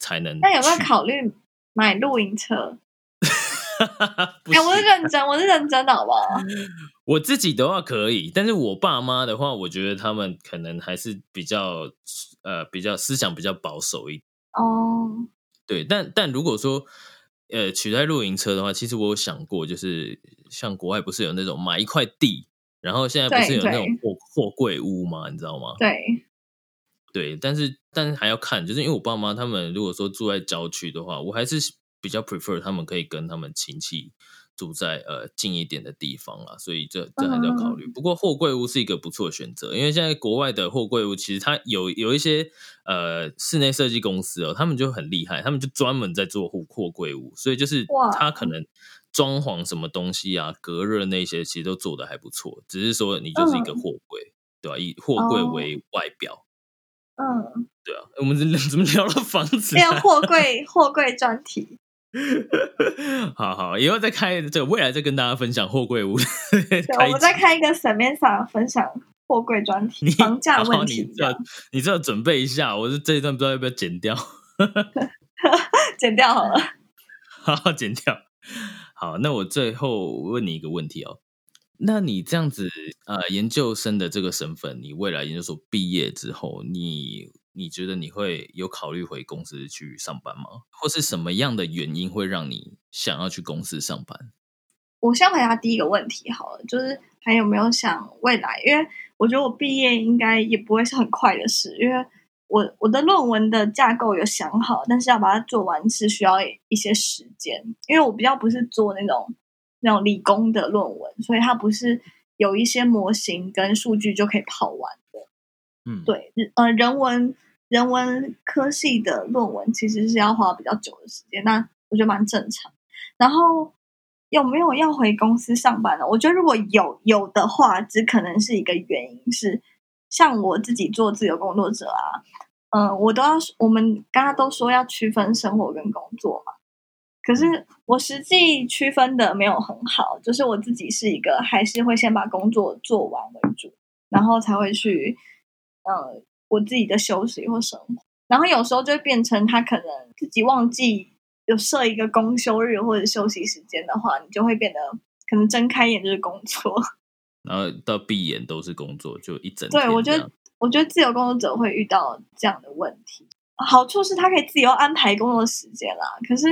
才能。那有没有考虑买露营车？哎，我是认真，我是认真的，好不好？我自己的话可以，但是我爸妈的话，我觉得他们可能还是比较呃比较思想比较保守一点哦。对，但但如果说呃取代露营车的话，其实我有想过，就是像国外不是有那种买一块地，然后现在不是有那种货货柜屋吗？你知道吗？对对，但是但是还要看，就是因为我爸妈他们如果说住在郊区的话，我还是。比较 prefer 他们可以跟他们亲戚住在呃近一点的地方啊，所以这这还是要考虑。不过货柜屋是一个不错的选择，因为现在国外的货柜屋其实它有有一些呃室内设计公司哦，他们就很厉害，他们就专门在做货货柜屋，所以就是他可能装潢什么东西啊、隔热那些其实都做的还不错，只是说你就是一个货柜，对吧？以货柜为外表，嗯，对啊。我们 怎么聊了房子？变货柜货柜专题。好好，以后再开这个未来再跟大家分享货柜屋。我们再开一个省面上分享货柜专题，房价问题。你这你这准备一下，我是这一段不知道要不要剪掉，剪掉好了。好，剪掉。好，那我最后问你一个问题哦，那你这样子呃，研究生的这个身份，你未来研究所毕业之后，你？你觉得你会有考虑回公司去上班吗？或是什么样的原因会让你想要去公司上班？我先回答第一个问题好了，就是还有没有想未来？因为我觉得我毕业应该也不会是很快的事，因为我我的论文的架构有想好，但是要把它做完是需要一些时间。因为我比较不是做那种那种理工的论文，所以它不是有一些模型跟数据就可以跑完的。嗯，对，呃，人文人文科系的论文其实是要花比较久的时间，那我觉得蛮正常。然后有没有要回公司上班呢？我觉得如果有有的话，只可能是一个原因是，像我自己做自由工作者啊，嗯，我都要我们刚刚都说要区分生活跟工作嘛，可是我实际区分的没有很好，就是我自己是一个还是会先把工作做完为主，然后才会去。呃，我自己的休息或生活，然后有时候就会变成他可能自己忘记有设一个公休日或者休息时间的话，你就会变得可能睁开眼就是工作，然后到闭眼都是工作，就一整对我觉得，我觉得自由工作者会遇到这样的问题。好处是他可以自由安排工作时间啦，可是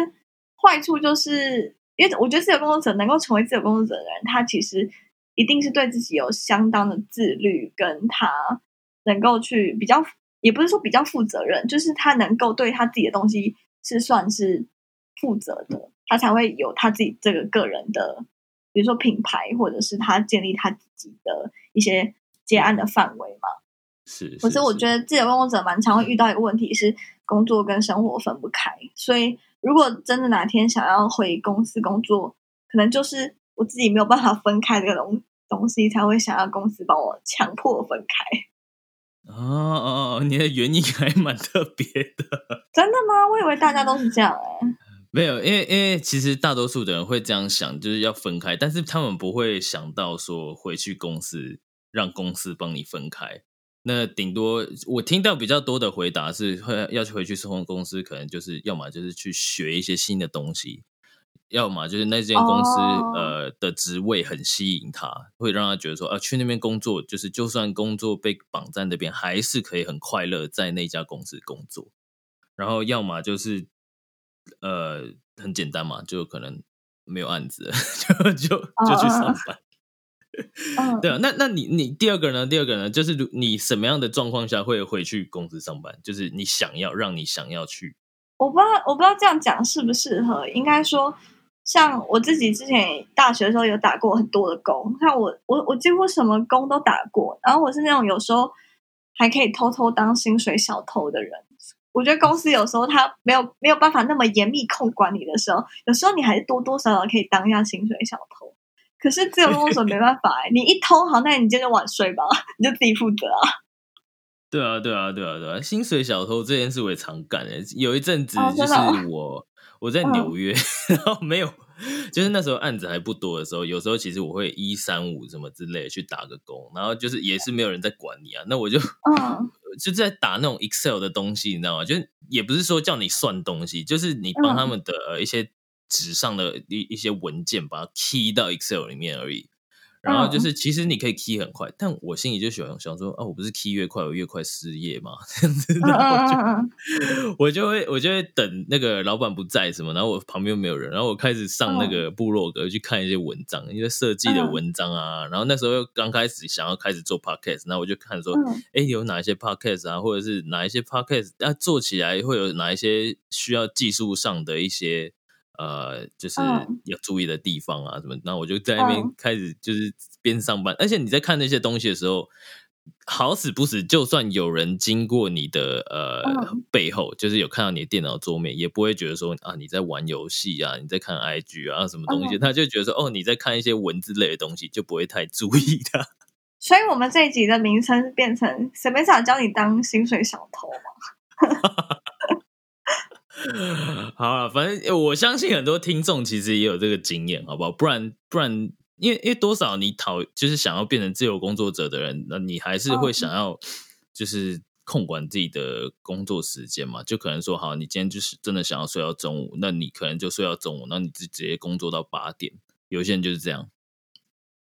坏处就是因为我觉得自由工作者能够成为自由工作者的人，他其实一定是对自己有相当的自律，跟他。能够去比较，也不是说比较负责任，就是他能够对他自己的东西是算是负责的，他才会有他自己这个个人的，比如说品牌，或者是他建立他自己的一些接案的范围嘛。是，可是我觉得自由工作者蛮常会遇到一个问题是，工作跟生活分不开。所以如果真的哪天想要回公司工作，可能就是我自己没有办法分开这个东东西，才会想要公司帮我强迫分开。哦哦哦！你的原因还蛮特别的，真的吗？我以为大家都是这样哎。没有，因为因为其实大多数的人会这样想，就是要分开，但是他们不会想到说回去公司让公司帮你分开。那顶多我听到比较多的回答是，会要去回去生活公司，可能就是要么就是去学一些新的东西。要么就是那间公司呃的职位很吸引他，会让他觉得说啊，去那边工作就是就算工作被绑在那边，还是可以很快乐在那家公司工作。然后要么就是呃很简单嘛，就可能没有案子，就就就去上班。对啊，那那你你第二个呢？第二个呢，就是你什么样的状况下会回去公司上班？就是你想要让你想要去？我不知道，我不知道这样讲适不适合。应该说。像我自己之前大学的时候有打过很多的工，像我我我几乎什么工都打过，然后我是那种有时候还可以偷偷当薪水小偷的人。我觉得公司有时候他没有没有办法那么严密控管你的时候，有时候你还是多多少少可以当一下薪水小偷。可是自由工作没办法哎，你一偷好，那你今天就晚睡吧，你就自己负责啊。对啊，对啊，对啊，对啊！薪水小偷这件事我也常干诶。有一阵子就是我我在纽约，然后没有，就是那时候案子还不多的时候，有时候其实我会一三五什么之类去打个工，然后就是也是没有人在管你啊，那我就嗯，就在打那种 Excel 的东西，你知道吗？就也不是说叫你算东西，就是你帮他们的一些纸上的一一些文件，把它 key 到 Excel 里面而已。然后就是，其实你可以 key 很快，但我心里就喜欢想说，啊，我不是 key 越快，我越快失业嘛，这样子，然后就 我就会我就会等那个老板不在什么，然后我旁边没有人，然后我开始上那个部落格去看一些文章，一些设计的文章啊，然后那时候又刚开始想要开始做 podcast，那我就看说，哎，有哪一些 podcast 啊，或者是哪一些 podcast 要做起来会有哪一些需要技术上的一些。呃，就是要注意的地方啊，什么？那我就在那边开始，就是边上班，而且你在看那些东西的时候，好死不死，就算有人经过你的呃背后，就是有看到你的电脑桌面，也不会觉得说啊你在玩游戏啊，你在看 IG 啊什么东西，他就觉得说哦你在看一些文字类的东西，就不会太注意的。所以，我们这一集的名称变成“什么想教你当薪水小偷”吗？好了，反正我相信很多听众其实也有这个经验，好不好？不然不然，因为因为多少你讨就是想要变成自由工作者的人，那你还是会想要就是控管自己的工作时间嘛？就可能说，好，你今天就是真的想要睡到中午，那你可能就睡到中午，那你直直接工作到八点。有些人就是这样，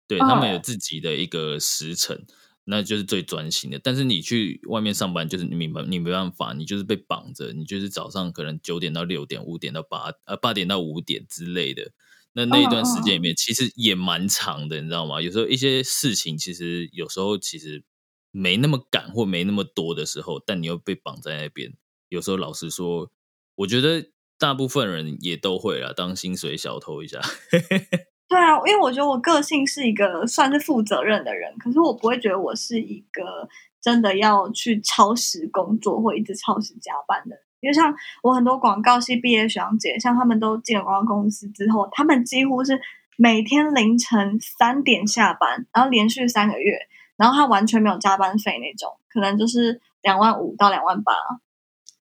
对他们有自己的一个时辰。那就是最专心的，但是你去外面上班，就是你明白，你没办法，你就是被绑着，你就是早上可能九点到六点，五点到八呃八点到五点之类的。那那一段时间里面，其实也蛮长的，你知道吗？有时候一些事情，其实有时候其实没那么赶或没那么多的时候，但你又被绑在那边。有时候老实说，我觉得大部分人也都会啦，当薪水小偷一下。对啊，因为我觉得我个性是一个算是负责任的人，可是我不会觉得我是一个真的要去超时工作或一直超时加班的。因为像我很多广告系毕业学长姐，像他们都进了广告公司之后，他们几乎是每天凌晨三点下班，然后连续三个月，然后他完全没有加班费那种，可能就是两万五到两万八，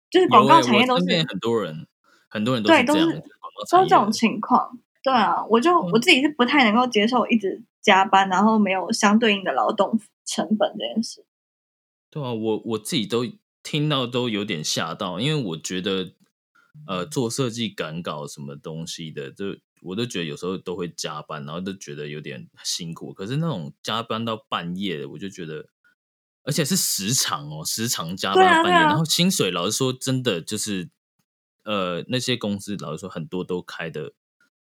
就是广告产业都是很多人，很多人都对都是都这种情况。对啊，我就我自己是不太能够接受一直加班，然后没有相对应的劳动成本这件事。对啊，我我自己都听到都有点吓到，因为我觉得呃做设计赶稿什么东西的，就我都觉得有时候都会加班，然后都觉得有点辛苦。可是那种加班到半夜的，我就觉得，而且是时长哦，时长加班到半夜，然后薪水老实说真的就是呃那些公司老实说很多都开的。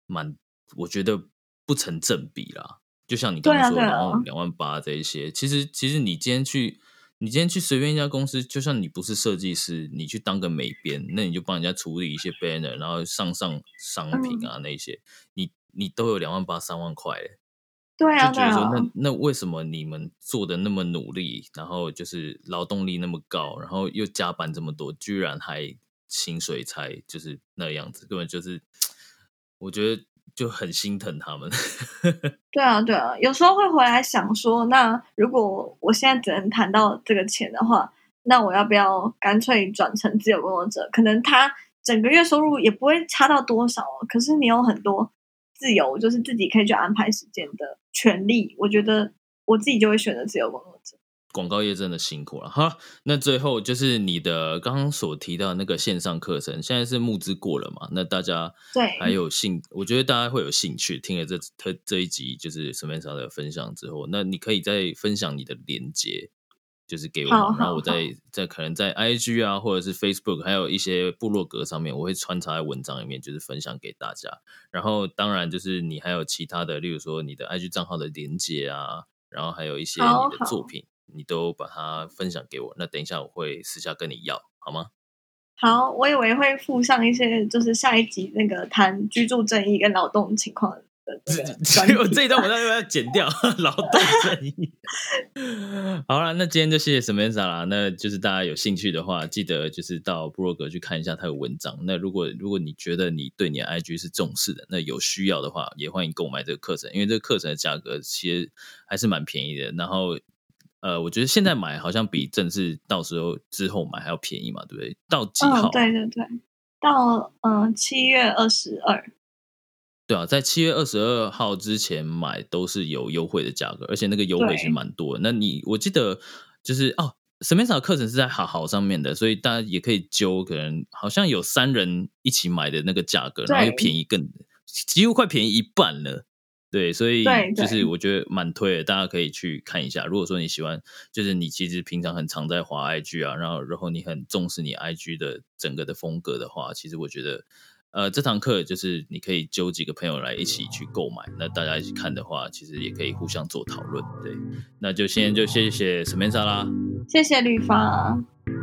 蛮，我觉得不成正比啦。就像你刚刚说，然后两万八这一些，其实其实你今天去，你今天去随便一家公司，就算你不是设计师，你去当个美编，那你就帮人家处理一些 banner，然后上上商品啊那些，你你都有两万八三万块，对啊，就觉得说那那为什么你们做的那么努力，然后就是劳动力那么高，然后又加班这么多，居然还薪水才就是那样子，根本就是。我觉得就很心疼他们。对啊，对啊，有时候会回来想说，那如果我现在只能谈到这个钱的话，那我要不要干脆转成自由工作者？可能他整个月收入也不会差到多少，可是你有很多自由，就是自己可以去安排时间的权利。我觉得我自己就会选择自由工作者。广告业真的辛苦了哈。那最后就是你的刚刚所提到那个线上课程，现在是募资过了嘛？那大家对还有兴，我觉得大家会有兴趣听了这这这一集就是沈面莎的分享之后，那你可以再分享你的连接，就是给我，然后我在在可能在 IG 啊或者是 Facebook，还有一些部落格上面，我会穿插在文章里面，就是分享给大家。然后当然就是你还有其他的，例如说你的 IG 账号的连接啊，然后还有一些你的作品。你都把它分享给我，那等一下我会私下跟你要，好吗？好，我以为会附上一些，就是下一集那个谈居住正义跟劳动情况的这个专只有题 这一段我要要剪掉 劳动正义。好了，那今天就谢谢 Samantha 啦。那就是大家有兴趣的话，记得就是到部落格去看一下他的文章。那如果如果你觉得你对你的 IG 是重视的，那有需要的话，也欢迎购买这个课程，因为这个课程的价格其实还是蛮便宜的。然后呃，我觉得现在买好像比正式到时候之后买还要便宜嘛，对不对？到几号？嗯，对对对，到嗯七月二十二，对啊，在七月二十二号之前买都是有优惠的价格，而且那个优惠对其实蛮多的。那你我记得就是哦，Samantha 的课程是在好好上面的，所以大家也可以揪，可能好像有三人一起买的那个价格，然后又便宜更几乎快便宜一半了。对，所以就是我觉得蛮推的，大家可以去看一下。如果说你喜欢，就是你其实平常很常在滑 IG 啊，然后然后你很重视你 IG 的整个的风格的话，其实我觉得，呃，这堂课就是你可以揪几个朋友来一起去购买，那大家一起看的话，其实也可以互相做讨论。对，那就先就谢谢 Samantha 啦。谢谢吕发，